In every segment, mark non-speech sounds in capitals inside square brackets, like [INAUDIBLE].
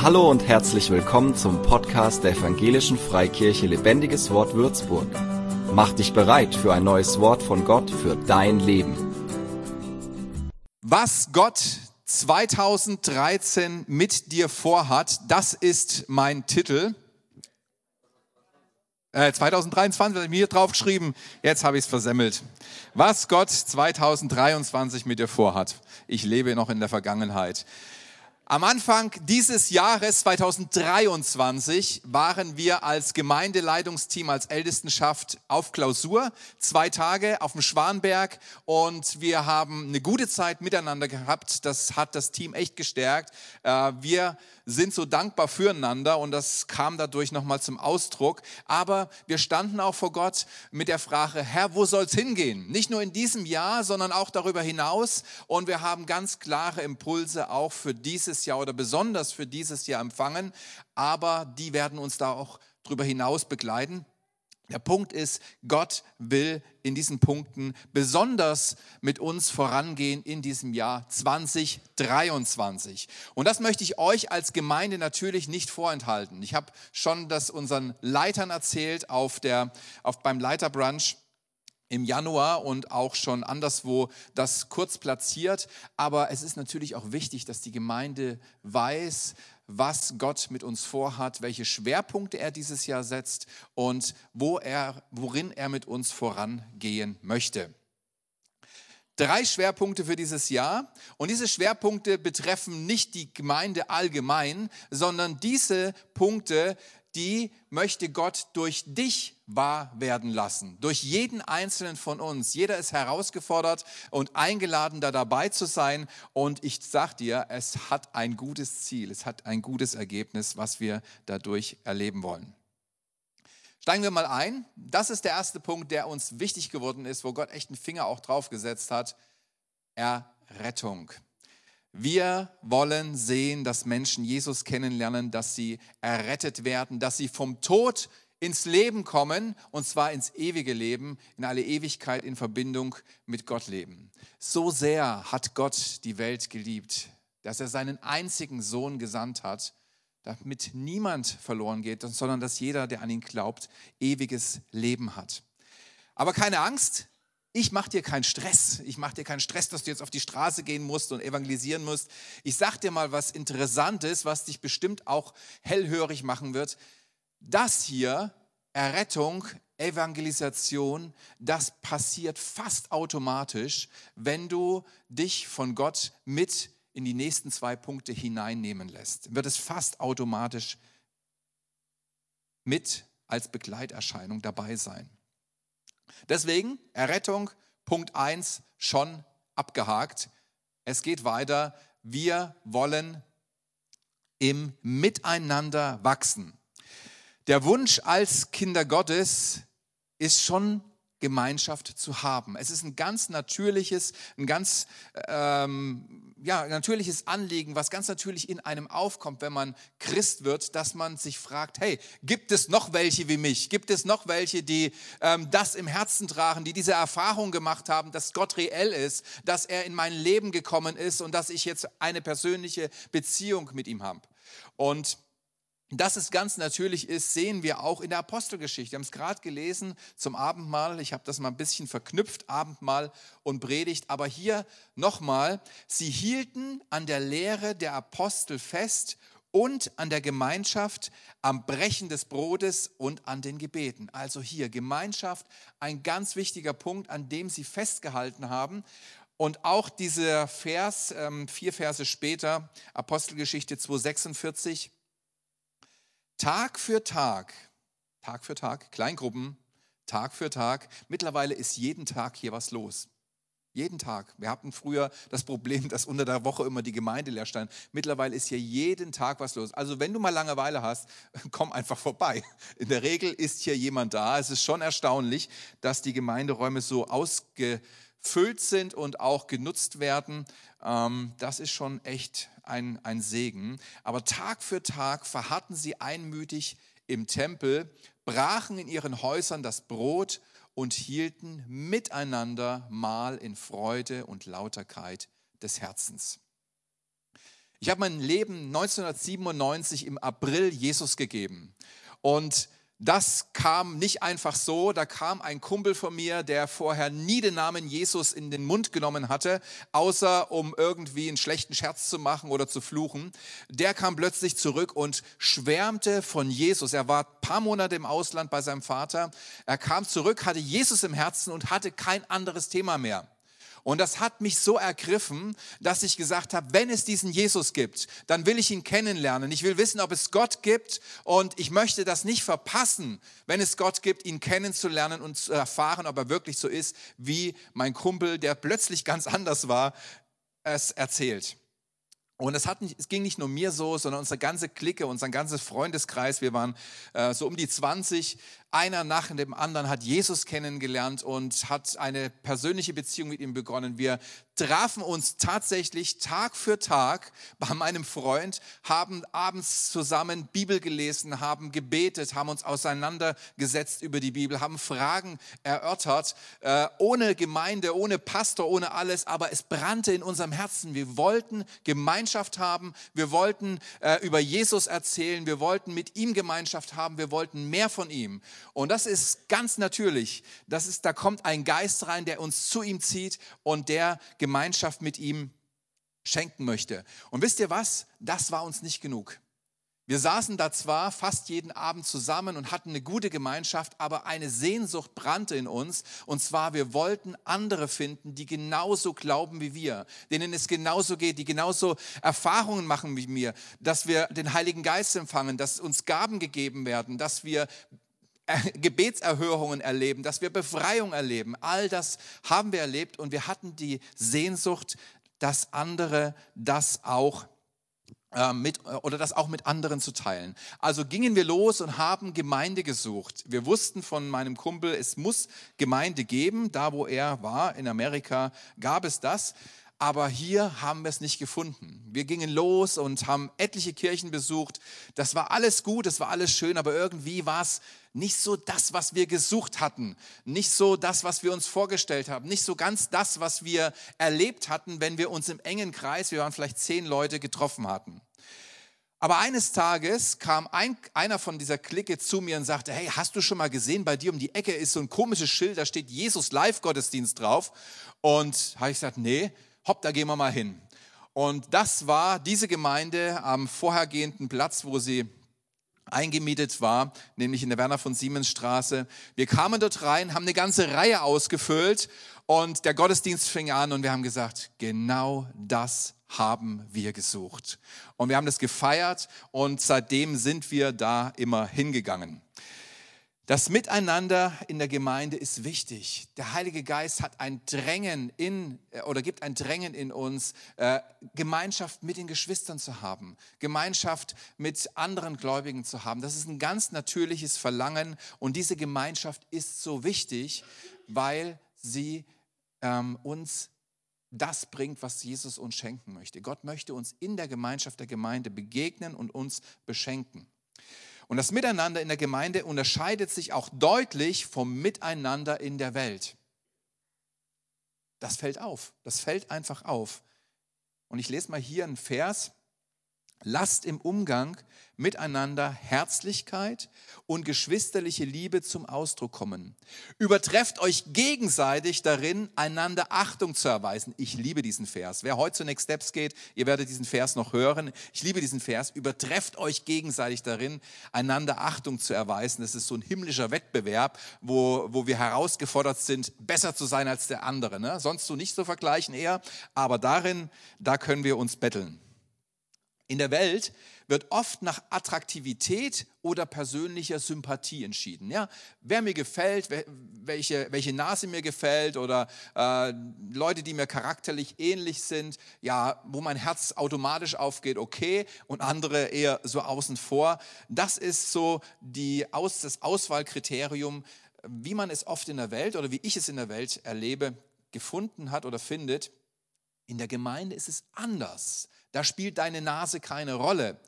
Hallo und herzlich willkommen zum Podcast der Evangelischen Freikirche Lebendiges Wort Würzburg. Mach dich bereit für ein neues Wort von Gott für dein Leben. Was Gott 2013 mit dir vorhat, das ist mein Titel. Äh, 2023 habe ich mir drauf geschrieben, jetzt habe ich es versemmelt. Was Gott 2023 mit dir vorhat. Ich lebe noch in der Vergangenheit. Am Anfang dieses Jahres 2023 waren wir als Gemeindeleitungsteam, als Ältestenschaft auf Klausur, zwei Tage auf dem Schwanberg und wir haben eine gute Zeit miteinander gehabt. Das hat das Team echt gestärkt. Äh, wir sind so dankbar füreinander und das kam dadurch nochmal zum Ausdruck. Aber wir standen auch vor Gott mit der Frage, Herr, wo soll es hingehen? Nicht nur in diesem Jahr, sondern auch darüber hinaus. Und wir haben ganz klare Impulse auch für dieses Jahr oder besonders für dieses Jahr empfangen. Aber die werden uns da auch darüber hinaus begleiten. Der Punkt ist, Gott will in diesen Punkten besonders mit uns vorangehen in diesem Jahr 2023. Und das möchte ich euch als Gemeinde natürlich nicht vorenthalten. Ich habe schon das unseren Leitern erzählt auf der, auf, beim Leiterbrunch im Januar und auch schon anderswo das kurz platziert. Aber es ist natürlich auch wichtig, dass die Gemeinde weiß, was Gott mit uns vorhat, welche Schwerpunkte er dieses Jahr setzt und wo er, worin er mit uns vorangehen möchte. Drei Schwerpunkte für dieses Jahr. Und diese Schwerpunkte betreffen nicht die Gemeinde allgemein, sondern diese Punkte die möchte Gott durch dich wahr werden lassen. Durch jeden einzelnen von uns. Jeder ist herausgefordert und eingeladen, da dabei zu sein. Und ich sag dir, es hat ein gutes Ziel. Es hat ein gutes Ergebnis, was wir dadurch erleben wollen. Steigen wir mal ein. Das ist der erste Punkt, der uns wichtig geworden ist, wo Gott echt einen Finger auch drauf gesetzt hat. Errettung. Wir wollen sehen, dass Menschen Jesus kennenlernen, dass sie errettet werden, dass sie vom Tod ins Leben kommen, und zwar ins ewige Leben, in alle Ewigkeit in Verbindung mit Gott leben. So sehr hat Gott die Welt geliebt, dass er seinen einzigen Sohn gesandt hat, damit niemand verloren geht, sondern dass jeder, der an ihn glaubt, ewiges Leben hat. Aber keine Angst, ich mache dir keinen Stress. Ich mache dir keinen Stress, dass du jetzt auf die Straße gehen musst und evangelisieren musst. Ich sage dir mal was Interessantes, was dich bestimmt auch hellhörig machen wird. Das hier, Errettung, Evangelisation, das passiert fast automatisch, wenn du dich von Gott mit in die nächsten zwei Punkte hineinnehmen lässt. Wird es fast automatisch mit als Begleiterscheinung dabei sein. Deswegen Errettung, Punkt 1, schon abgehakt. Es geht weiter. Wir wollen im Miteinander wachsen. Der Wunsch als Kinder Gottes ist schon Gemeinschaft zu haben. Es ist ein ganz natürliches, ein ganz ähm, ja, natürliches Anliegen, was ganz natürlich in einem aufkommt, wenn man Christ wird, dass man sich fragt, hey, gibt es noch welche wie mich? Gibt es noch welche, die ähm, das im Herzen tragen, die diese Erfahrung gemacht haben, dass Gott reell ist, dass er in mein Leben gekommen ist und dass ich jetzt eine persönliche Beziehung mit ihm habe? Und dass es ganz natürlich ist, sehen wir auch in der Apostelgeschichte. Wir haben es gerade gelesen zum Abendmahl. Ich habe das mal ein bisschen verknüpft, Abendmahl und Predigt. Aber hier nochmal, sie hielten an der Lehre der Apostel fest und an der Gemeinschaft, am Brechen des Brotes und an den Gebeten. Also hier Gemeinschaft, ein ganz wichtiger Punkt, an dem sie festgehalten haben. Und auch dieser Vers, ähm, vier Verse später, Apostelgeschichte 246, Tag für Tag, Tag für Tag, Kleingruppen, Tag für Tag. Mittlerweile ist jeden Tag hier was los. Jeden Tag. Wir hatten früher das Problem, dass unter der Woche immer die Gemeinde leer stand. Mittlerweile ist hier jeden Tag was los. Also wenn du mal Langeweile hast, [LAUGHS] komm einfach vorbei. In der Regel ist hier jemand da. Es ist schon erstaunlich, dass die Gemeinderäume so ausgefüllt sind und auch genutzt werden. Ähm, das ist schon echt ein, ein Segen. Aber Tag für Tag verharrten sie einmütig im Tempel, brachen in ihren Häusern das Brot und hielten miteinander Mahl in Freude und Lauterkeit des Herzens. Ich habe mein Leben 1997 im April Jesus gegeben. Und das kam nicht einfach so, da kam ein Kumpel von mir, der vorher nie den Namen Jesus in den Mund genommen hatte, außer um irgendwie einen schlechten Scherz zu machen oder zu fluchen. Der kam plötzlich zurück und schwärmte von Jesus. Er war ein paar Monate im Ausland bei seinem Vater. Er kam zurück, hatte Jesus im Herzen und hatte kein anderes Thema mehr. Und das hat mich so ergriffen, dass ich gesagt habe, wenn es diesen Jesus gibt, dann will ich ihn kennenlernen. Ich will wissen, ob es Gott gibt und ich möchte das nicht verpassen, wenn es Gott gibt, ihn kennenzulernen und zu erfahren, ob er wirklich so ist, wie mein Kumpel, der plötzlich ganz anders war, es erzählt. Und es, hat es ging nicht nur mir so, sondern unsere ganze Clique, unser ganzes Freundeskreis, wir waren äh, so um die 20, einer nach dem anderen hat Jesus kennengelernt und hat eine persönliche Beziehung mit ihm begonnen. Wir trafen uns tatsächlich Tag für Tag bei meinem Freund, haben abends zusammen Bibel gelesen, haben gebetet, haben uns auseinandergesetzt über die Bibel, haben Fragen erörtert, äh, ohne Gemeinde, ohne Pastor, ohne alles, aber es brannte in unserem Herzen. Wir wollten Gemeinschaft haben, wir wollten äh, über Jesus erzählen, wir wollten mit ihm Gemeinschaft haben, wir wollten mehr von ihm. Und das ist ganz natürlich. Das ist, da kommt ein Geist rein, der uns zu ihm zieht und der Gemeinschaft mit ihm schenken möchte. Und wisst ihr was? Das war uns nicht genug. Wir saßen da zwar fast jeden Abend zusammen und hatten eine gute Gemeinschaft, aber eine Sehnsucht brannte in uns. Und zwar, wir wollten andere finden, die genauso glauben wie wir, denen es genauso geht, die genauso Erfahrungen machen wie mir, dass wir den Heiligen Geist empfangen, dass uns Gaben gegeben werden, dass wir [LAUGHS] Gebetserhörungen erleben, dass wir Befreiung erleben. All das haben wir erlebt und wir hatten die Sehnsucht, dass andere das auch äh, mit, oder das auch mit anderen zu teilen. Also gingen wir los und haben Gemeinde gesucht. Wir wussten von meinem Kumpel, es muss Gemeinde geben. Da, wo er war, in Amerika, gab es das aber hier haben wir es nicht gefunden. Wir gingen los und haben etliche Kirchen besucht. Das war alles gut, das war alles schön, aber irgendwie war es nicht so das, was wir gesucht hatten, nicht so das, was wir uns vorgestellt haben, nicht so ganz das, was wir erlebt hatten, wenn wir uns im engen Kreis, wir waren vielleicht zehn Leute, getroffen hatten. Aber eines Tages kam ein, einer von dieser Clique zu mir und sagte, hey, hast du schon mal gesehen, bei dir um die Ecke ist so ein komisches Schild, da steht Jesus Live-Gottesdienst drauf. Und habe ich gesagt, nee, hopp, da gehen wir mal hin. Und das war diese Gemeinde am vorhergehenden Platz, wo sie eingemietet war, nämlich in der Werner von Siemens Straße. Wir kamen dort rein, haben eine ganze Reihe ausgefüllt und der Gottesdienst fing an und wir haben gesagt, genau das haben wir gesucht. Und wir haben das gefeiert und seitdem sind wir da immer hingegangen. Das Miteinander in der Gemeinde ist wichtig. Der Heilige Geist hat ein Drängen in äh, oder gibt ein Drängen in uns, äh, Gemeinschaft mit den Geschwistern zu haben, Gemeinschaft mit anderen Gläubigen zu haben. Das ist ein ganz natürliches Verlangen und diese Gemeinschaft ist so wichtig, weil sie ähm, uns das bringt, was Jesus uns schenken möchte. Gott möchte uns in der Gemeinschaft der Gemeinde begegnen und uns beschenken. Und das Miteinander in der Gemeinde unterscheidet sich auch deutlich vom Miteinander in der Welt. Das fällt auf. Das fällt einfach auf. Und ich lese mal hier einen Vers. Lasst im Umgang miteinander Herzlichkeit und geschwisterliche Liebe zum Ausdruck kommen. Übertrefft euch gegenseitig darin, einander Achtung zu erweisen. Ich liebe diesen Vers. Wer heute zu Next Steps geht, ihr werdet diesen Vers noch hören. Ich liebe diesen Vers. Übertrefft euch gegenseitig darin, einander Achtung zu erweisen. Das ist so ein himmlischer Wettbewerb, wo, wo wir herausgefordert sind, besser zu sein als der andere. Ne? Sonst so nicht so vergleichen eher, aber darin, da können wir uns betteln. In der Welt wird oft nach Attraktivität oder persönlicher Sympathie entschieden. Ja, wer mir gefällt, welche, welche Nase mir gefällt oder äh, Leute, die mir charakterlich ähnlich sind, ja, wo mein Herz automatisch aufgeht, okay, und andere eher so außen vor. Das ist so die Aus, das Auswahlkriterium, wie man es oft in der Welt oder wie ich es in der Welt erlebe, gefunden hat oder findet. In der Gemeinde ist es anders. Da spielt deine Nase keine Rolle.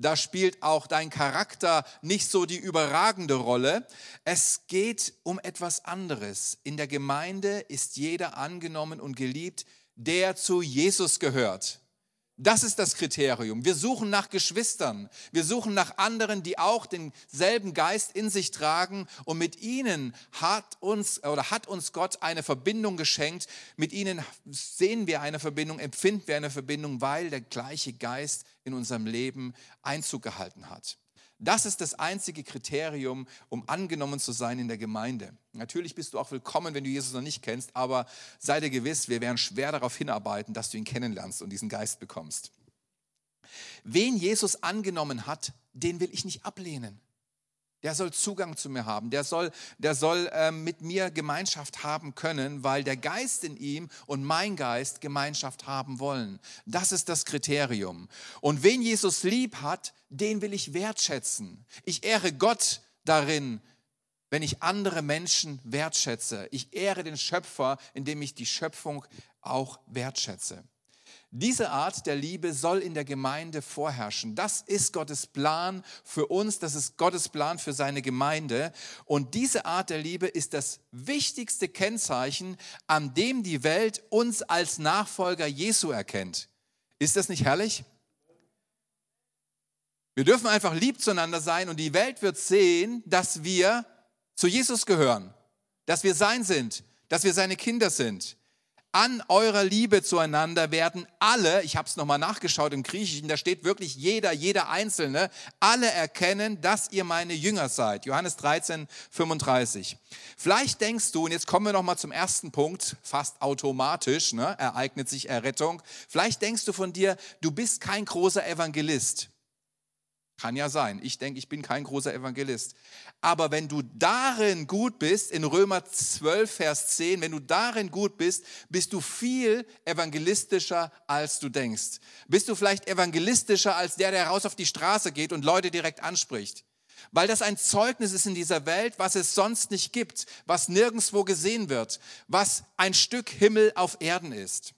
Da spielt auch dein Charakter nicht so die überragende Rolle. Es geht um etwas anderes. In der Gemeinde ist jeder angenommen und geliebt, der zu Jesus gehört. Das ist das Kriterium. Wir suchen nach Geschwistern. Wir suchen nach anderen, die auch denselben Geist in sich tragen. Und mit ihnen hat uns oder hat uns Gott eine Verbindung geschenkt. Mit ihnen sehen wir eine Verbindung, empfinden wir eine Verbindung, weil der gleiche Geist in unserem Leben Einzug gehalten hat. Das ist das einzige Kriterium, um angenommen zu sein in der Gemeinde. Natürlich bist du auch willkommen, wenn du Jesus noch nicht kennst, aber sei dir gewiss, wir werden schwer darauf hinarbeiten, dass du ihn kennenlernst und diesen Geist bekommst. Wen Jesus angenommen hat, den will ich nicht ablehnen. Der soll Zugang zu mir haben, der soll, der soll äh, mit mir Gemeinschaft haben können, weil der Geist in ihm und mein Geist Gemeinschaft haben wollen. Das ist das Kriterium. Und wen Jesus lieb hat, den will ich wertschätzen. Ich ehre Gott darin, wenn ich andere Menschen wertschätze. Ich ehre den Schöpfer, indem ich die Schöpfung auch wertschätze. Diese Art der Liebe soll in der Gemeinde vorherrschen. Das ist Gottes Plan für uns, das ist Gottes Plan für seine Gemeinde. Und diese Art der Liebe ist das wichtigste Kennzeichen, an dem die Welt uns als Nachfolger Jesu erkennt. Ist das nicht herrlich? Wir dürfen einfach lieb zueinander sein und die Welt wird sehen, dass wir zu Jesus gehören, dass wir sein sind, dass wir seine Kinder sind. An eurer Liebe zueinander werden alle, ich habe es nochmal nachgeschaut im Griechischen, da steht wirklich jeder, jeder Einzelne, alle erkennen, dass ihr meine Jünger seid. Johannes 13, 35. Vielleicht denkst du, und jetzt kommen wir nochmal zum ersten Punkt, fast automatisch ne, ereignet sich Errettung. Vielleicht denkst du von dir, du bist kein großer Evangelist. Kann ja sein. Ich denke, ich bin kein großer Evangelist. Aber wenn du darin gut bist, in Römer 12, Vers 10, wenn du darin gut bist, bist du viel evangelistischer, als du denkst. Bist du vielleicht evangelistischer als der, der raus auf die Straße geht und Leute direkt anspricht. Weil das ein Zeugnis ist in dieser Welt, was es sonst nicht gibt, was nirgendwo gesehen wird, was ein Stück Himmel auf Erden ist.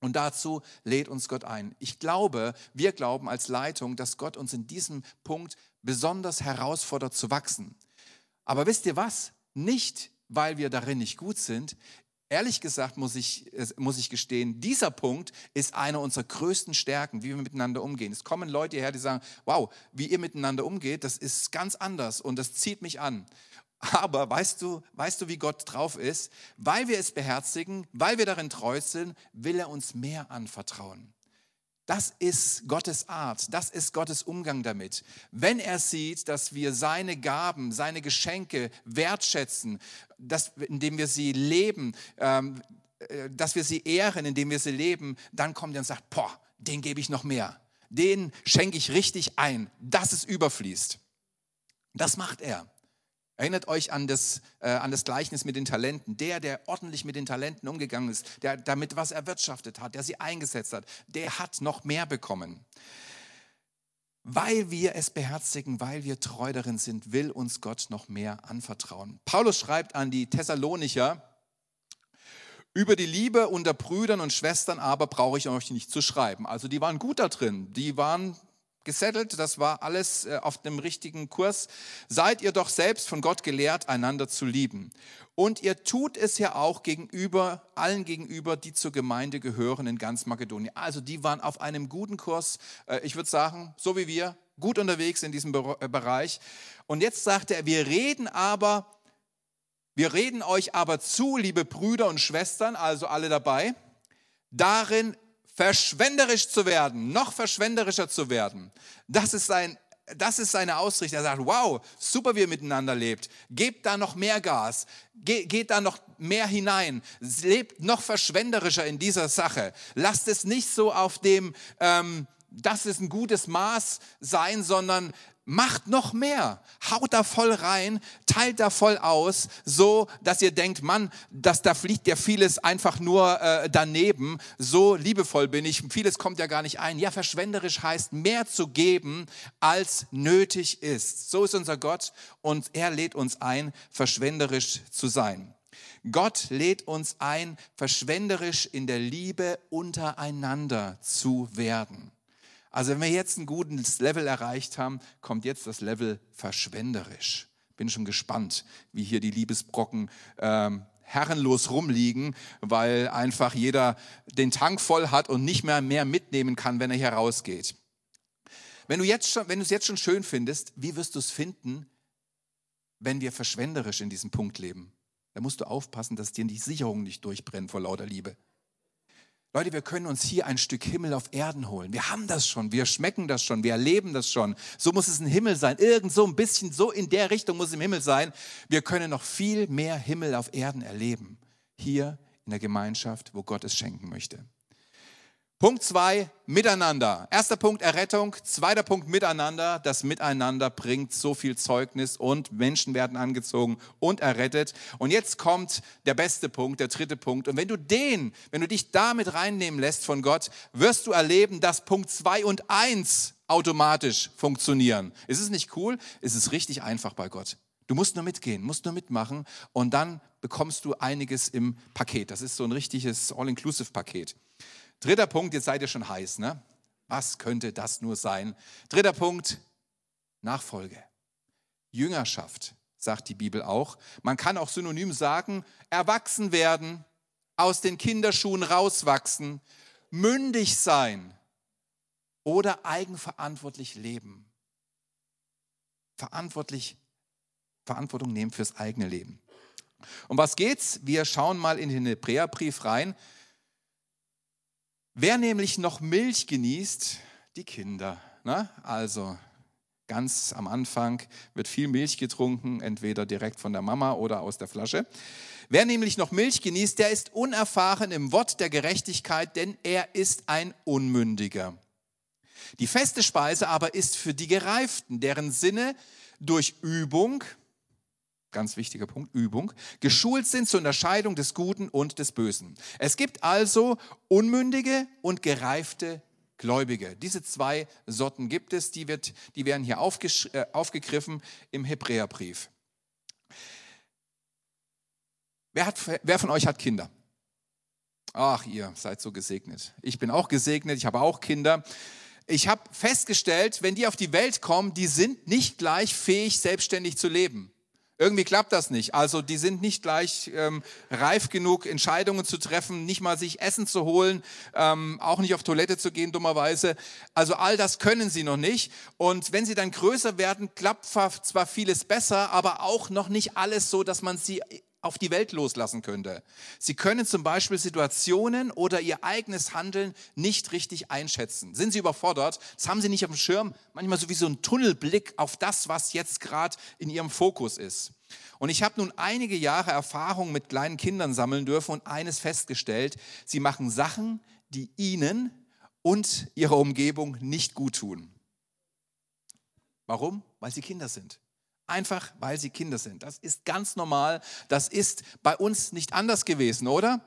Und dazu lädt uns Gott ein. Ich glaube, wir glauben als Leitung, dass Gott uns in diesem Punkt besonders herausfordert zu wachsen. Aber wisst ihr was? Nicht, weil wir darin nicht gut sind. Ehrlich gesagt muss ich, muss ich gestehen, dieser Punkt ist eine unserer größten Stärken, wie wir miteinander umgehen. Es kommen Leute her, die sagen, wow, wie ihr miteinander umgeht, das ist ganz anders und das zieht mich an. Aber weißt du, weißt du, wie Gott drauf ist? Weil wir es beherzigen, weil wir darin treu sind, will er uns mehr anvertrauen. Das ist Gottes Art, das ist Gottes Umgang damit. Wenn er sieht, dass wir seine Gaben, seine Geschenke wertschätzen, dass, indem wir sie leben, ähm, äh, dass wir sie ehren, indem wir sie leben, dann kommt er und sagt, boah, den gebe ich noch mehr. Den schenke ich richtig ein, dass es überfließt. Das macht er. Erinnert euch an das, äh, an das Gleichnis mit den Talenten. Der, der ordentlich mit den Talenten umgegangen ist, der damit was erwirtschaftet hat, der sie eingesetzt hat, der hat noch mehr bekommen. Weil wir es beherzigen, weil wir treu darin sind, will uns Gott noch mehr anvertrauen. Paulus schreibt an die Thessalonicher, über die Liebe unter Brüdern und Schwestern aber brauche ich euch nicht zu schreiben. Also die waren gut da drin, die waren gesettelt, das war alles äh, auf dem richtigen Kurs. Seid ihr doch selbst von Gott gelehrt, einander zu lieben. Und ihr tut es ja auch gegenüber, allen gegenüber, die zur Gemeinde gehören in ganz Makedonien. Also die waren auf einem guten Kurs, äh, ich würde sagen, so wie wir, gut unterwegs in diesem äh, Bereich. Und jetzt sagt er, wir reden aber, wir reden euch aber zu, liebe Brüder und Schwestern, also alle dabei, darin verschwenderisch zu werden, noch verschwenderischer zu werden. Das ist sein das ist seine Ausrichtung. Er sagt, wow, super, wie ihr miteinander lebt. Gebt da noch mehr Gas. Ge geht da noch mehr hinein. Lebt noch verschwenderischer in dieser Sache. Lasst es nicht so auf dem, ähm, das ist ein gutes Maß sein, sondern macht noch mehr. Haut da voll rein, teilt da voll aus, so dass ihr denkt, Mann, dass da fliegt ja vieles einfach nur äh, daneben. So liebevoll bin ich, vieles kommt ja gar nicht ein. Ja, verschwenderisch heißt mehr zu geben, als nötig ist. So ist unser Gott und er lädt uns ein, verschwenderisch zu sein. Gott lädt uns ein, verschwenderisch in der Liebe untereinander zu werden. Also wenn wir jetzt ein gutes Level erreicht haben, kommt jetzt das Level verschwenderisch. Bin schon gespannt, wie hier die Liebesbrocken ähm, herrenlos rumliegen, weil einfach jeder den Tank voll hat und nicht mehr mehr mitnehmen kann, wenn er hier rausgeht. Wenn du jetzt schon, wenn du es jetzt schon schön findest, wie wirst du es finden, wenn wir verschwenderisch in diesem Punkt leben? Da musst du aufpassen, dass dir die Sicherungen nicht durchbrennen vor lauter Liebe. Leute, wir können uns hier ein Stück Himmel auf Erden holen. Wir haben das schon, wir schmecken das schon, wir erleben das schon. So muss es ein Himmel sein. Irgend so ein bisschen, so in der Richtung muss es im Himmel sein. Wir können noch viel mehr Himmel auf Erden erleben. Hier in der Gemeinschaft, wo Gott es schenken möchte. Punkt zwei, Miteinander. Erster Punkt Errettung, zweiter Punkt Miteinander. Das Miteinander bringt so viel Zeugnis und Menschen werden angezogen und errettet. Und jetzt kommt der beste Punkt, der dritte Punkt. Und wenn du den, wenn du dich damit reinnehmen lässt von Gott, wirst du erleben, dass Punkt zwei und eins automatisch funktionieren. Ist es nicht cool? Ist es richtig einfach bei Gott. Du musst nur mitgehen, musst nur mitmachen und dann bekommst du einiges im Paket. Das ist so ein richtiges All-Inclusive-Paket. Dritter Punkt, jetzt seid ihr schon heiß, ne? Was könnte das nur sein? Dritter Punkt, Nachfolge. Jüngerschaft, sagt die Bibel auch. Man kann auch synonym sagen, erwachsen werden, aus den Kinderschuhen rauswachsen, mündig sein oder eigenverantwortlich leben. Verantwortlich, Verantwortung nehmen fürs eigene Leben. Um was geht's? Wir schauen mal in den Hebräerbrief rein. Wer nämlich noch Milch genießt, die Kinder. Ne? Also ganz am Anfang wird viel Milch getrunken, entweder direkt von der Mama oder aus der Flasche. Wer nämlich noch Milch genießt, der ist unerfahren im Wort der Gerechtigkeit, denn er ist ein Unmündiger. Die feste Speise aber ist für die Gereiften, deren Sinne durch Übung, ganz wichtiger Punkt, Übung, geschult sind zur Unterscheidung des Guten und des Bösen. Es gibt also unmündige und gereifte Gläubige. Diese zwei Sorten gibt es, die, wird, die werden hier äh, aufgegriffen im Hebräerbrief. Wer, hat, wer von euch hat Kinder? Ach, ihr seid so gesegnet. Ich bin auch gesegnet, ich habe auch Kinder. Ich habe festgestellt, wenn die auf die Welt kommen, die sind nicht gleich fähig, selbstständig zu leben. Irgendwie klappt das nicht. Also die sind nicht gleich ähm, reif genug, Entscheidungen zu treffen, nicht mal sich Essen zu holen, ähm, auch nicht auf Toilette zu gehen, dummerweise. Also all das können sie noch nicht. Und wenn sie dann größer werden, klappt zwar vieles besser, aber auch noch nicht alles so, dass man sie auf die Welt loslassen könnte. Sie können zum Beispiel Situationen oder ihr eigenes Handeln nicht richtig einschätzen. Sind sie überfordert? Das haben sie nicht auf dem Schirm. Manchmal so wie so ein Tunnelblick auf das, was jetzt gerade in ihrem Fokus ist. Und ich habe nun einige Jahre Erfahrung mit kleinen Kindern sammeln dürfen und eines festgestellt, sie machen Sachen, die ihnen und ihrer Umgebung nicht gut tun. Warum? Weil sie Kinder sind. Einfach weil sie Kinder sind. Das ist ganz normal. Das ist bei uns nicht anders gewesen, oder?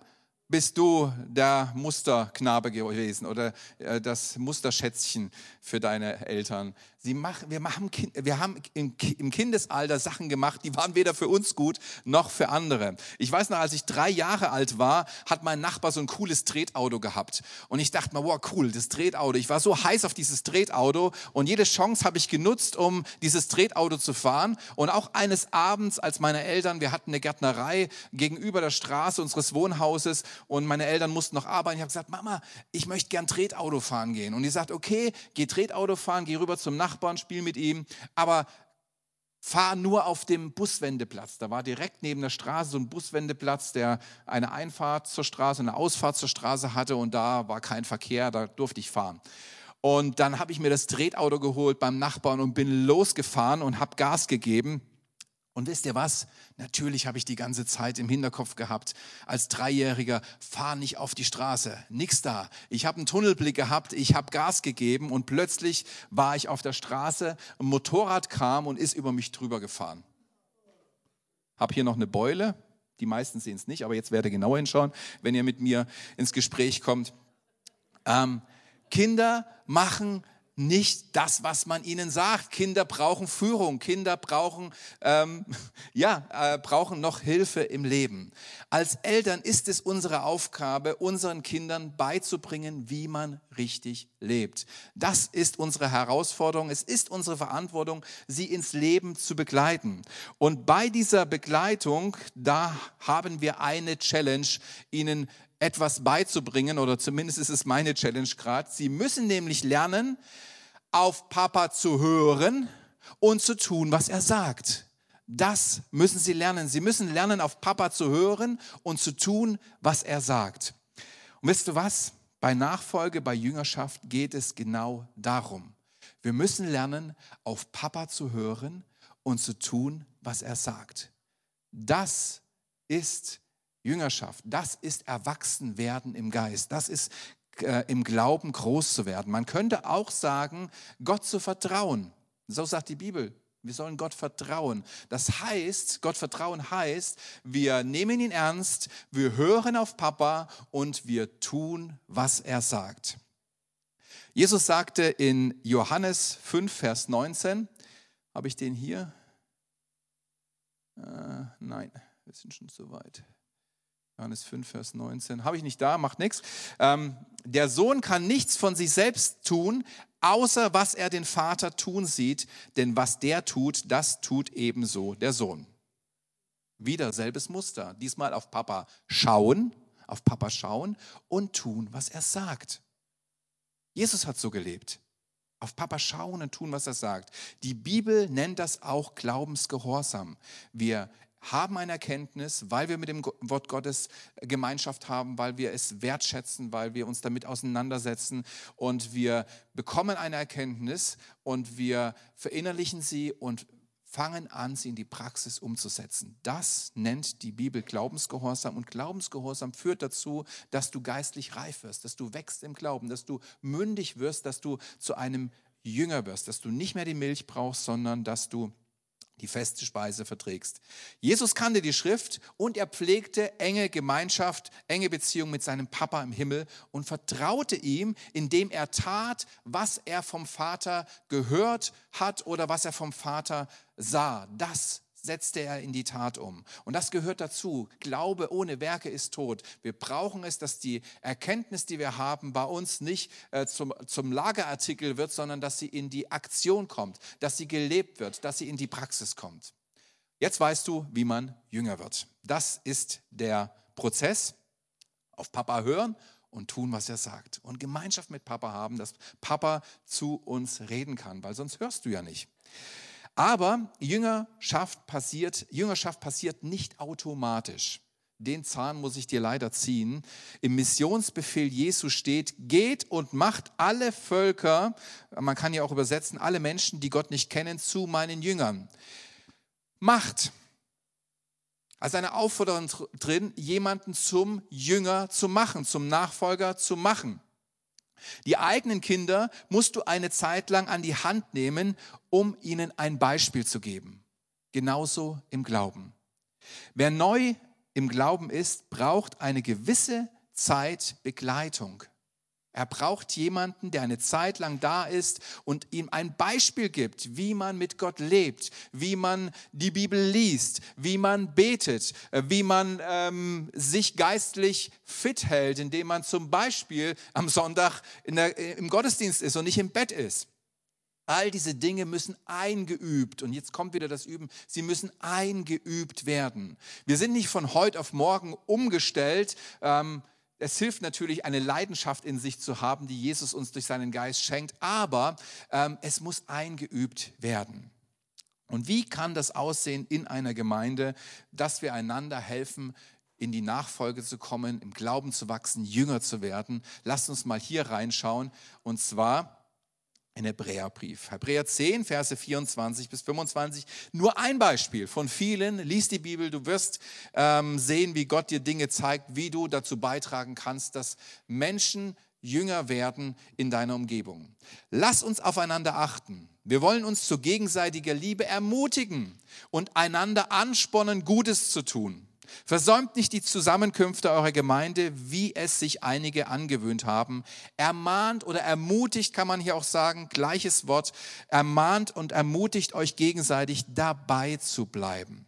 Bist du der Musterknabe gewesen oder äh, das Musterschätzchen für deine Eltern. Sie machen, wir, machen, wir haben im, im Kindesalter Sachen gemacht, die waren weder für uns gut noch für andere. Ich weiß noch, als ich drei Jahre alt war, hat mein Nachbar so ein cooles Tretauto gehabt. Und ich dachte mir, wow, cool, das Tretauto. Ich war so heiß auf dieses Tretauto und jede Chance habe ich genutzt, um dieses Tretauto zu fahren. Und auch eines Abends, als meine Eltern, wir hatten eine Gärtnerei gegenüber der Straße unseres Wohnhauses und meine Eltern mussten noch arbeiten. Ich habe gesagt, Mama, ich möchte gern Tretauto fahren gehen. Und die sagt, okay, geh Tretauto fahren, geh rüber zum Nachbarn, spiel mit ihm, aber fahr nur auf dem Buswendeplatz. Da war direkt neben der Straße so ein Buswendeplatz, der eine Einfahrt zur Straße, eine Ausfahrt zur Straße hatte und da war kein Verkehr, da durfte ich fahren. Und dann habe ich mir das Tretauto geholt beim Nachbarn und bin losgefahren und habe Gas gegeben. Und wisst ihr was? Natürlich habe ich die ganze Zeit im Hinterkopf gehabt, als Dreijähriger, fahr nicht auf die Straße, nix da. Ich habe einen Tunnelblick gehabt, ich habe Gas gegeben und plötzlich war ich auf der Straße, ein Motorrad kam und ist über mich drüber gefahren. Hab hier noch eine Beule, die meisten sehen es nicht, aber jetzt werde genauer hinschauen, wenn ihr mit mir ins Gespräch kommt. Ähm, Kinder machen nicht das, was man ihnen sagt. Kinder brauchen Führung, Kinder brauchen, ähm, [LAUGHS] ja, äh, brauchen noch Hilfe im Leben. Als Eltern ist es unsere Aufgabe, unseren Kindern beizubringen, wie man richtig lebt. Das ist unsere Herausforderung. Es ist unsere Verantwortung, sie ins Leben zu begleiten. Und bei dieser Begleitung, da haben wir eine Challenge, ihnen etwas beizubringen, oder zumindest ist es meine Challenge gerade. Sie müssen nämlich lernen, auf Papa zu hören und zu tun, was er sagt. Das müssen sie lernen. Sie müssen lernen, auf Papa zu hören und zu tun, was er sagt. Und wisst du was? Bei Nachfolge, bei Jüngerschaft geht es genau darum. Wir müssen lernen, auf Papa zu hören und zu tun, was er sagt. Das ist Jüngerschaft, das ist Erwachsenwerden im Geist, das ist äh, im Glauben groß zu werden. Man könnte auch sagen, Gott zu vertrauen. So sagt die Bibel. Wir sollen Gott vertrauen. Das heißt, Gott vertrauen heißt, wir nehmen ihn ernst, wir hören auf Papa und wir tun, was er sagt. Jesus sagte in Johannes 5, Vers 19, habe ich den hier? Äh, nein, wir sind schon zu weit. Johannes 5, Vers 19. Habe ich nicht da, macht nichts. Ähm, der Sohn kann nichts von sich selbst tun, außer was er den Vater tun sieht, denn was der tut, das tut ebenso der Sohn. Wieder selbes Muster. Diesmal auf Papa schauen, auf Papa schauen und tun, was er sagt. Jesus hat so gelebt. Auf Papa schauen und tun, was er sagt. Die Bibel nennt das auch Glaubensgehorsam. Wir haben eine Erkenntnis, weil wir mit dem Wort Gottes Gemeinschaft haben, weil wir es wertschätzen, weil wir uns damit auseinandersetzen und wir bekommen eine Erkenntnis und wir verinnerlichen sie und fangen an, sie in die Praxis umzusetzen. Das nennt die Bibel Glaubensgehorsam und Glaubensgehorsam führt dazu, dass du geistlich reif wirst, dass du wächst im Glauben, dass du mündig wirst, dass du zu einem Jünger wirst, dass du nicht mehr die Milch brauchst, sondern dass du die feste Speise verträgst. Jesus kannte die Schrift und er pflegte enge Gemeinschaft, enge Beziehung mit seinem Papa im Himmel und vertraute ihm, indem er tat, was er vom Vater gehört hat oder was er vom Vater sah. Das setzte er in die Tat um. Und das gehört dazu. Glaube ohne Werke ist tot. Wir brauchen es, dass die Erkenntnis, die wir haben, bei uns nicht äh, zum, zum Lagerartikel wird, sondern dass sie in die Aktion kommt, dass sie gelebt wird, dass sie in die Praxis kommt. Jetzt weißt du, wie man jünger wird. Das ist der Prozess. Auf Papa hören und tun, was er sagt. Und Gemeinschaft mit Papa haben, dass Papa zu uns reden kann, weil sonst hörst du ja nicht. Aber Jüngerschaft passiert, Jüngerschaft passiert nicht automatisch. Den Zahn muss ich dir leider ziehen. Im Missionsbefehl Jesu steht, geht und macht alle Völker, man kann ja auch übersetzen, alle Menschen, die Gott nicht kennen, zu meinen Jüngern. Macht. Also eine Aufforderung drin, jemanden zum Jünger zu machen, zum Nachfolger zu machen. Die eigenen Kinder musst du eine Zeit lang an die Hand nehmen, um ihnen ein Beispiel zu geben. Genauso im Glauben. Wer neu im Glauben ist, braucht eine gewisse Zeit Begleitung. Er braucht jemanden, der eine Zeit lang da ist und ihm ein Beispiel gibt, wie man mit Gott lebt, wie man die Bibel liest, wie man betet, äh, wie man ähm, sich geistlich fit hält, indem man zum Beispiel am Sonntag der, äh, im Gottesdienst ist und nicht im Bett ist. All diese Dinge müssen eingeübt, und jetzt kommt wieder das Üben, sie müssen eingeübt werden. Wir sind nicht von heute auf morgen umgestellt. Ähm, es hilft natürlich, eine Leidenschaft in sich zu haben, die Jesus uns durch seinen Geist schenkt, aber ähm, es muss eingeübt werden. Und wie kann das aussehen in einer Gemeinde, dass wir einander helfen, in die Nachfolge zu kommen, im Glauben zu wachsen, jünger zu werden? Lasst uns mal hier reinschauen. Und zwar in Hebräerbrief. Hebräer 10, Verse 24 bis 25. Nur ein Beispiel von vielen. Lies die Bibel, du wirst ähm, sehen, wie Gott dir Dinge zeigt, wie du dazu beitragen kannst, dass Menschen jünger werden in deiner Umgebung. Lass uns aufeinander achten. Wir wollen uns zu gegenseitiger Liebe ermutigen und einander anspornen, Gutes zu tun. Versäumt nicht die Zusammenkünfte eurer Gemeinde, wie es sich einige angewöhnt haben. Ermahnt oder ermutigt, kann man hier auch sagen, gleiches Wort, ermahnt und ermutigt euch gegenseitig dabei zu bleiben.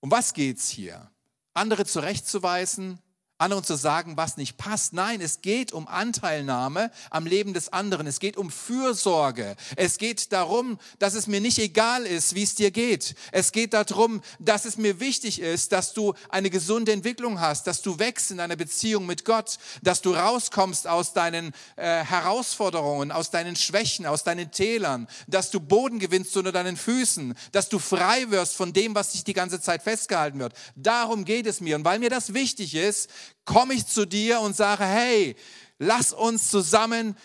Um was geht's hier? Andere zurechtzuweisen, anderen zu sagen, was nicht passt. Nein, es geht um Anteilnahme am Leben des anderen. Es geht um Fürsorge. Es geht darum, dass es mir nicht egal ist, wie es dir geht. Es geht darum, dass es mir wichtig ist, dass du eine gesunde Entwicklung hast, dass du wächst in deiner Beziehung mit Gott, dass du rauskommst aus deinen äh, Herausforderungen, aus deinen Schwächen, aus deinen Tälern, dass du Boden gewinnst unter deinen Füßen, dass du frei wirst von dem, was dich die ganze Zeit festgehalten wird. Darum geht es mir. Und weil mir das wichtig ist, komme ich zu dir und sage, hey, lass uns zusammen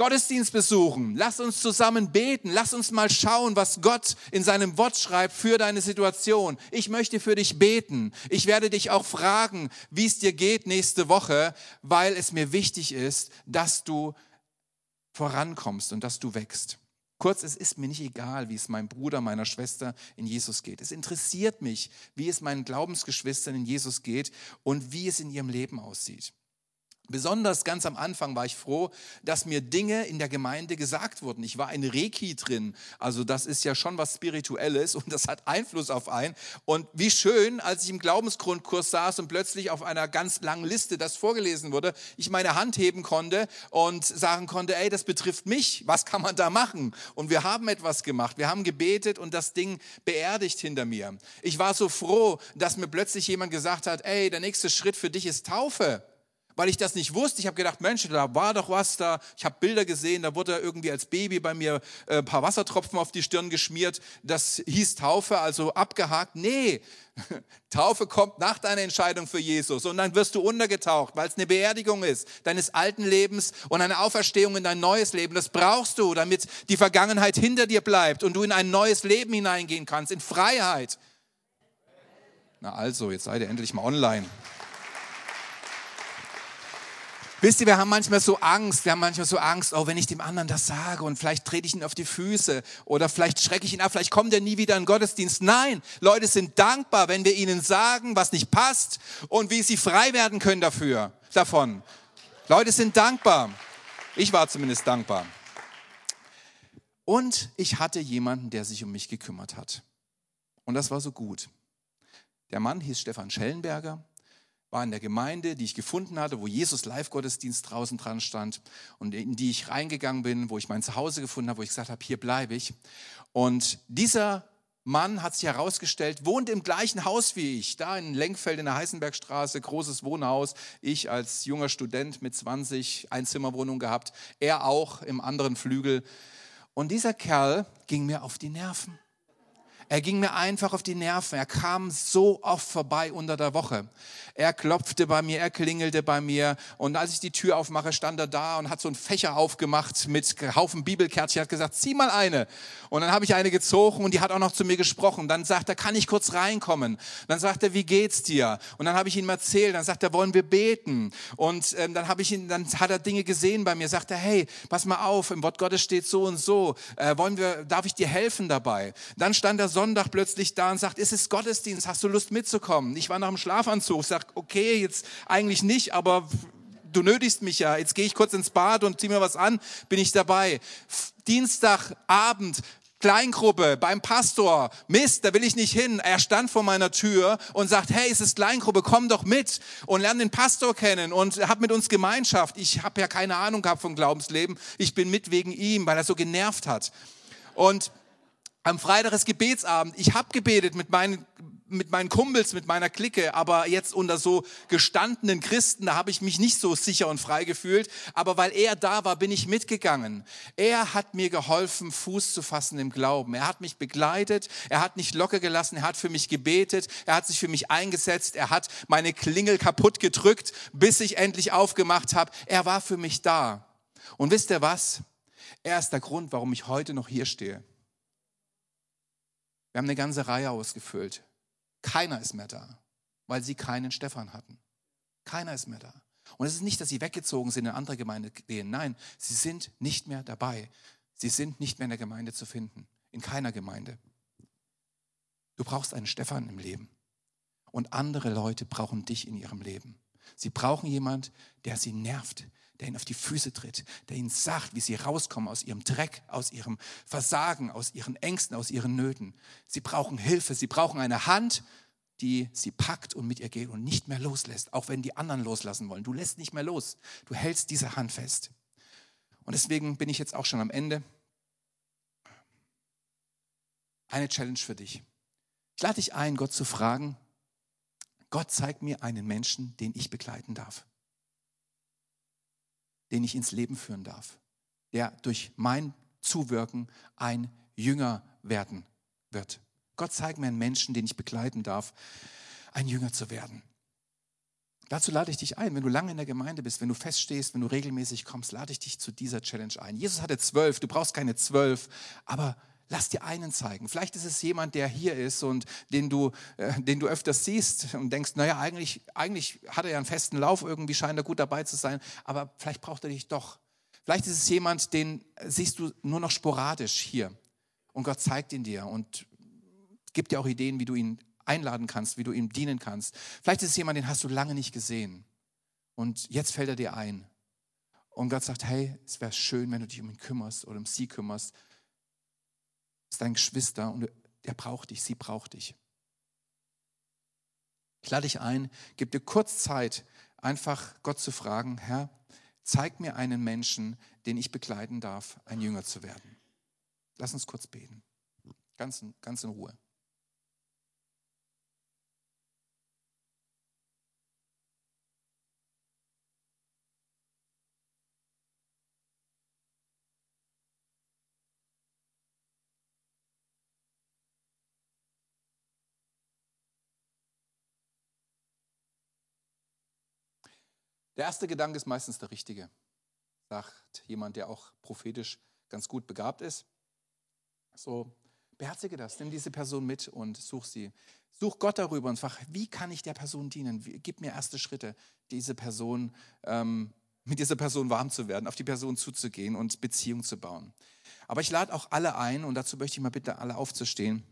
Gottesdienst besuchen, lass uns zusammen beten, lass uns mal schauen, was Gott in seinem Wort schreibt für deine Situation. Ich möchte für dich beten. Ich werde dich auch fragen, wie es dir geht nächste Woche, weil es mir wichtig ist, dass du vorankommst und dass du wächst. Kurz, es ist mir nicht egal, wie es meinem Bruder, meiner Schwester in Jesus geht. Es interessiert mich, wie es meinen Glaubensgeschwistern in Jesus geht und wie es in ihrem Leben aussieht. Besonders ganz am Anfang war ich froh, dass mir Dinge in der Gemeinde gesagt wurden. Ich war in Reiki drin, also das ist ja schon was Spirituelles und das hat Einfluss auf einen. Und wie schön, als ich im Glaubensgrundkurs saß und plötzlich auf einer ganz langen Liste das vorgelesen wurde, ich meine Hand heben konnte und sagen konnte, ey, das betrifft mich, was kann man da machen? Und wir haben etwas gemacht, wir haben gebetet und das Ding beerdigt hinter mir. Ich war so froh, dass mir plötzlich jemand gesagt hat, ey, der nächste Schritt für dich ist Taufe weil ich das nicht wusste. Ich habe gedacht, Mensch, da war doch was da. Ich habe Bilder gesehen, da wurde irgendwie als Baby bei mir äh, ein paar Wassertropfen auf die Stirn geschmiert. Das hieß Taufe, also abgehakt. Nee, [LAUGHS] Taufe kommt nach deiner Entscheidung für Jesus und dann wirst du untergetaucht, weil es eine Beerdigung ist deines alten Lebens und eine Auferstehung in dein neues Leben. Das brauchst du, damit die Vergangenheit hinter dir bleibt und du in ein neues Leben hineingehen kannst, in Freiheit. Na also, jetzt seid ihr endlich mal online. Wisst ihr, wir haben manchmal so Angst, wir haben manchmal so Angst, oh, wenn ich dem anderen das sage und vielleicht trete ich ihn auf die Füße oder vielleicht schrecke ich ihn ab, vielleicht kommt er nie wieder in den Gottesdienst. Nein, Leute sind dankbar, wenn wir ihnen sagen, was nicht passt und wie sie frei werden können dafür, davon. Leute sind dankbar. Ich war zumindest dankbar. Und ich hatte jemanden, der sich um mich gekümmert hat. Und das war so gut. Der Mann hieß Stefan Schellenberger war in der Gemeinde, die ich gefunden hatte, wo Jesus Live-Gottesdienst draußen dran stand und in die ich reingegangen bin, wo ich mein Zuhause gefunden habe, wo ich gesagt habe, hier bleibe ich. Und dieser Mann hat sich herausgestellt, wohnt im gleichen Haus wie ich, da in Lenkfeld in der Heißenbergstraße, großes Wohnhaus. Ich als junger Student mit 20 Einzimmerwohnung gehabt, er auch im anderen Flügel. Und dieser Kerl ging mir auf die Nerven. Er ging mir einfach auf die Nerven. Er kam so oft vorbei unter der Woche. Er klopfte bei mir, er klingelte bei mir. Und als ich die Tür aufmache, stand er da und hat so einen Fächer aufgemacht mit Haufen Bibelkärtchen. Er hat gesagt, zieh mal eine. Und dann habe ich eine gezogen und die hat auch noch zu mir gesprochen. Dann sagt er, kann ich kurz reinkommen? Dann sagt er, wie geht's dir? Und dann habe ich ihm erzählt. Dann sagt er, wollen wir beten? Und ähm, dann habe ich ihn, dann hat er Dinge gesehen bei mir. Sagt er, hey, pass mal auf, im Wort Gottes steht so und so. Äh, wollen wir, darf ich dir helfen dabei? Dann stand er so Sonntag plötzlich da und sagt, ist es Gottesdienst, hast du Lust mitzukommen? Ich war nach dem Schlafanzug, sag, okay, jetzt eigentlich nicht, aber du nötigst mich ja, jetzt gehe ich kurz ins Bad und zieh mir was an, bin ich dabei. Dienstagabend, Kleingruppe beim Pastor. Mist, da will ich nicht hin. Er stand vor meiner Tür und sagt, hey, es ist Kleingruppe, komm doch mit und lern den Pastor kennen und hab mit uns Gemeinschaft. Ich habe ja keine Ahnung gehabt vom Glaubensleben. Ich bin mit wegen ihm, weil er so genervt hat. Und am Freitag ist Gebetsabend. Ich habe gebetet mit meinen, mit meinen Kumpels, mit meiner Clique, aber jetzt unter so gestandenen Christen, da habe ich mich nicht so sicher und frei gefühlt. Aber weil er da war, bin ich mitgegangen. Er hat mir geholfen, Fuß zu fassen im Glauben. Er hat mich begleitet, er hat nicht locker gelassen, er hat für mich gebetet, er hat sich für mich eingesetzt, er hat meine Klingel kaputt gedrückt, bis ich endlich aufgemacht habe. Er war für mich da. Und wisst ihr was? Er ist der Grund, warum ich heute noch hier stehe. Wir haben eine ganze Reihe ausgefüllt. Keiner ist mehr da, weil sie keinen Stefan hatten. Keiner ist mehr da. Und es ist nicht, dass sie weggezogen sind in andere Gemeinde gehen. Nein, sie sind nicht mehr dabei. Sie sind nicht mehr in der Gemeinde zu finden. In keiner Gemeinde. Du brauchst einen Stefan im Leben. Und andere Leute brauchen dich in ihrem Leben. Sie brauchen jemand, der sie nervt, der ihnen auf die Füße tritt, der ihnen sagt, wie sie rauskommen aus ihrem Dreck, aus ihrem Versagen, aus ihren Ängsten, aus ihren Nöten. Sie brauchen Hilfe, sie brauchen eine Hand, die sie packt und mit ihr geht und nicht mehr loslässt, auch wenn die anderen loslassen wollen. Du lässt nicht mehr los, du hältst diese Hand fest. Und deswegen bin ich jetzt auch schon am Ende. Eine Challenge für dich. Ich lade dich ein, Gott zu fragen, Gott zeigt mir einen Menschen, den ich begleiten darf den ich ins Leben führen darf, der durch mein Zuwirken ein Jünger werden wird. Gott zeigt mir einen Menschen, den ich begleiten darf, ein Jünger zu werden. Dazu lade ich dich ein, wenn du lange in der Gemeinde bist, wenn du feststehst, wenn du regelmäßig kommst, lade ich dich zu dieser Challenge ein. Jesus hatte zwölf, du brauchst keine zwölf, aber lass dir einen zeigen. Vielleicht ist es jemand, der hier ist und den du, äh, den du öfters siehst und denkst, naja, eigentlich, eigentlich hat er ja einen festen Lauf, irgendwie scheint er gut dabei zu sein, aber vielleicht braucht er dich doch. Vielleicht ist es jemand, den siehst du nur noch sporadisch hier und Gott zeigt ihn dir und gibt dir auch Ideen, wie du ihn einladen kannst, wie du ihm dienen kannst. Vielleicht ist es jemand, den hast du lange nicht gesehen und jetzt fällt er dir ein. Und Gott sagt, hey, es wäre schön, wenn du dich um ihn kümmerst oder um sie kümmerst ist dein Geschwister und er braucht dich, sie braucht dich. Ich lade dich ein, gib dir kurz Zeit, einfach Gott zu fragen, Herr, zeig mir einen Menschen, den ich begleiten darf, ein Jünger zu werden. Lass uns kurz beten. Ganz, ganz in Ruhe. Der erste Gedanke ist meistens der richtige, sagt jemand, der auch prophetisch ganz gut begabt ist. So, beherzige das, nimm diese Person mit und such sie. Such Gott darüber und frag, wie kann ich der Person dienen? Gib mir erste Schritte, diese Person, ähm, mit dieser Person warm zu werden, auf die Person zuzugehen und Beziehung zu bauen. Aber ich lade auch alle ein, und dazu möchte ich mal bitte alle aufzustehen,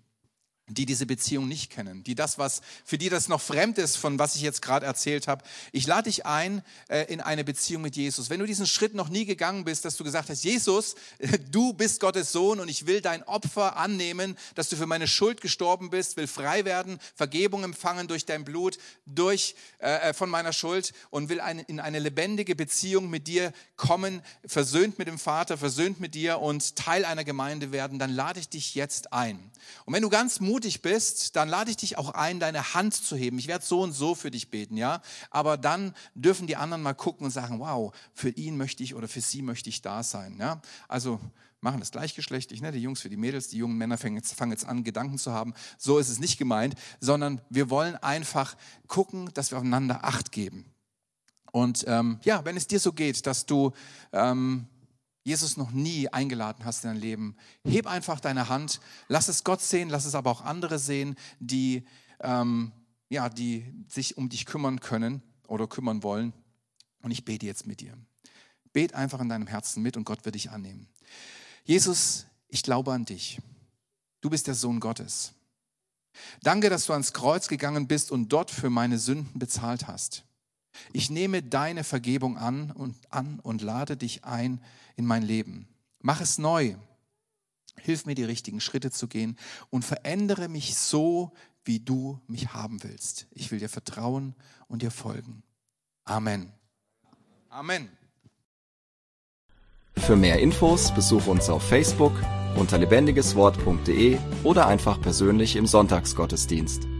die diese Beziehung nicht kennen, die das, was für die das noch fremd ist, von was ich jetzt gerade erzählt habe. Ich lade dich ein äh, in eine Beziehung mit Jesus. Wenn du diesen Schritt noch nie gegangen bist, dass du gesagt hast, Jesus, [LAUGHS] du bist Gottes Sohn und ich will dein Opfer annehmen, dass du für meine Schuld gestorben bist, will frei werden, Vergebung empfangen durch dein Blut, durch äh, äh von meiner Schuld und will ein, in eine lebendige Beziehung mit dir kommen, versöhnt mit dem Vater, versöhnt mit dir und Teil einer Gemeinde werden, dann lade ich dich jetzt ein. Und wenn du ganz mutig mutig bist, dann lade ich dich auch ein, deine Hand zu heben. Ich werde so und so für dich beten, ja. Aber dann dürfen die anderen mal gucken und sagen, wow, für ihn möchte ich oder für sie möchte ich da sein, ja. Also machen das gleichgeschlechtlich, ne? die Jungs für die Mädels, die jungen Männer fangen jetzt, fangen jetzt an, Gedanken zu haben. So ist es nicht gemeint, sondern wir wollen einfach gucken, dass wir aufeinander Acht geben. Und ähm, ja, wenn es dir so geht, dass du ähm, Jesus noch nie eingeladen hast in dein Leben, heb einfach deine Hand, lass es Gott sehen, lass es aber auch andere sehen, die, ähm, ja, die sich um dich kümmern können oder kümmern wollen. Und ich bete jetzt mit dir. Bet einfach in deinem Herzen mit und Gott wird dich annehmen. Jesus, ich glaube an dich. Du bist der Sohn Gottes. Danke, dass du ans Kreuz gegangen bist und dort für meine Sünden bezahlt hast. Ich nehme deine Vergebung an und, an und lade dich ein in mein Leben. Mach es neu. Hilf mir, die richtigen Schritte zu gehen und verändere mich so, wie du mich haben willst. Ich will dir vertrauen und dir folgen. Amen. Amen. Für mehr Infos besuche uns auf Facebook unter lebendigeswort.de oder einfach persönlich im Sonntagsgottesdienst.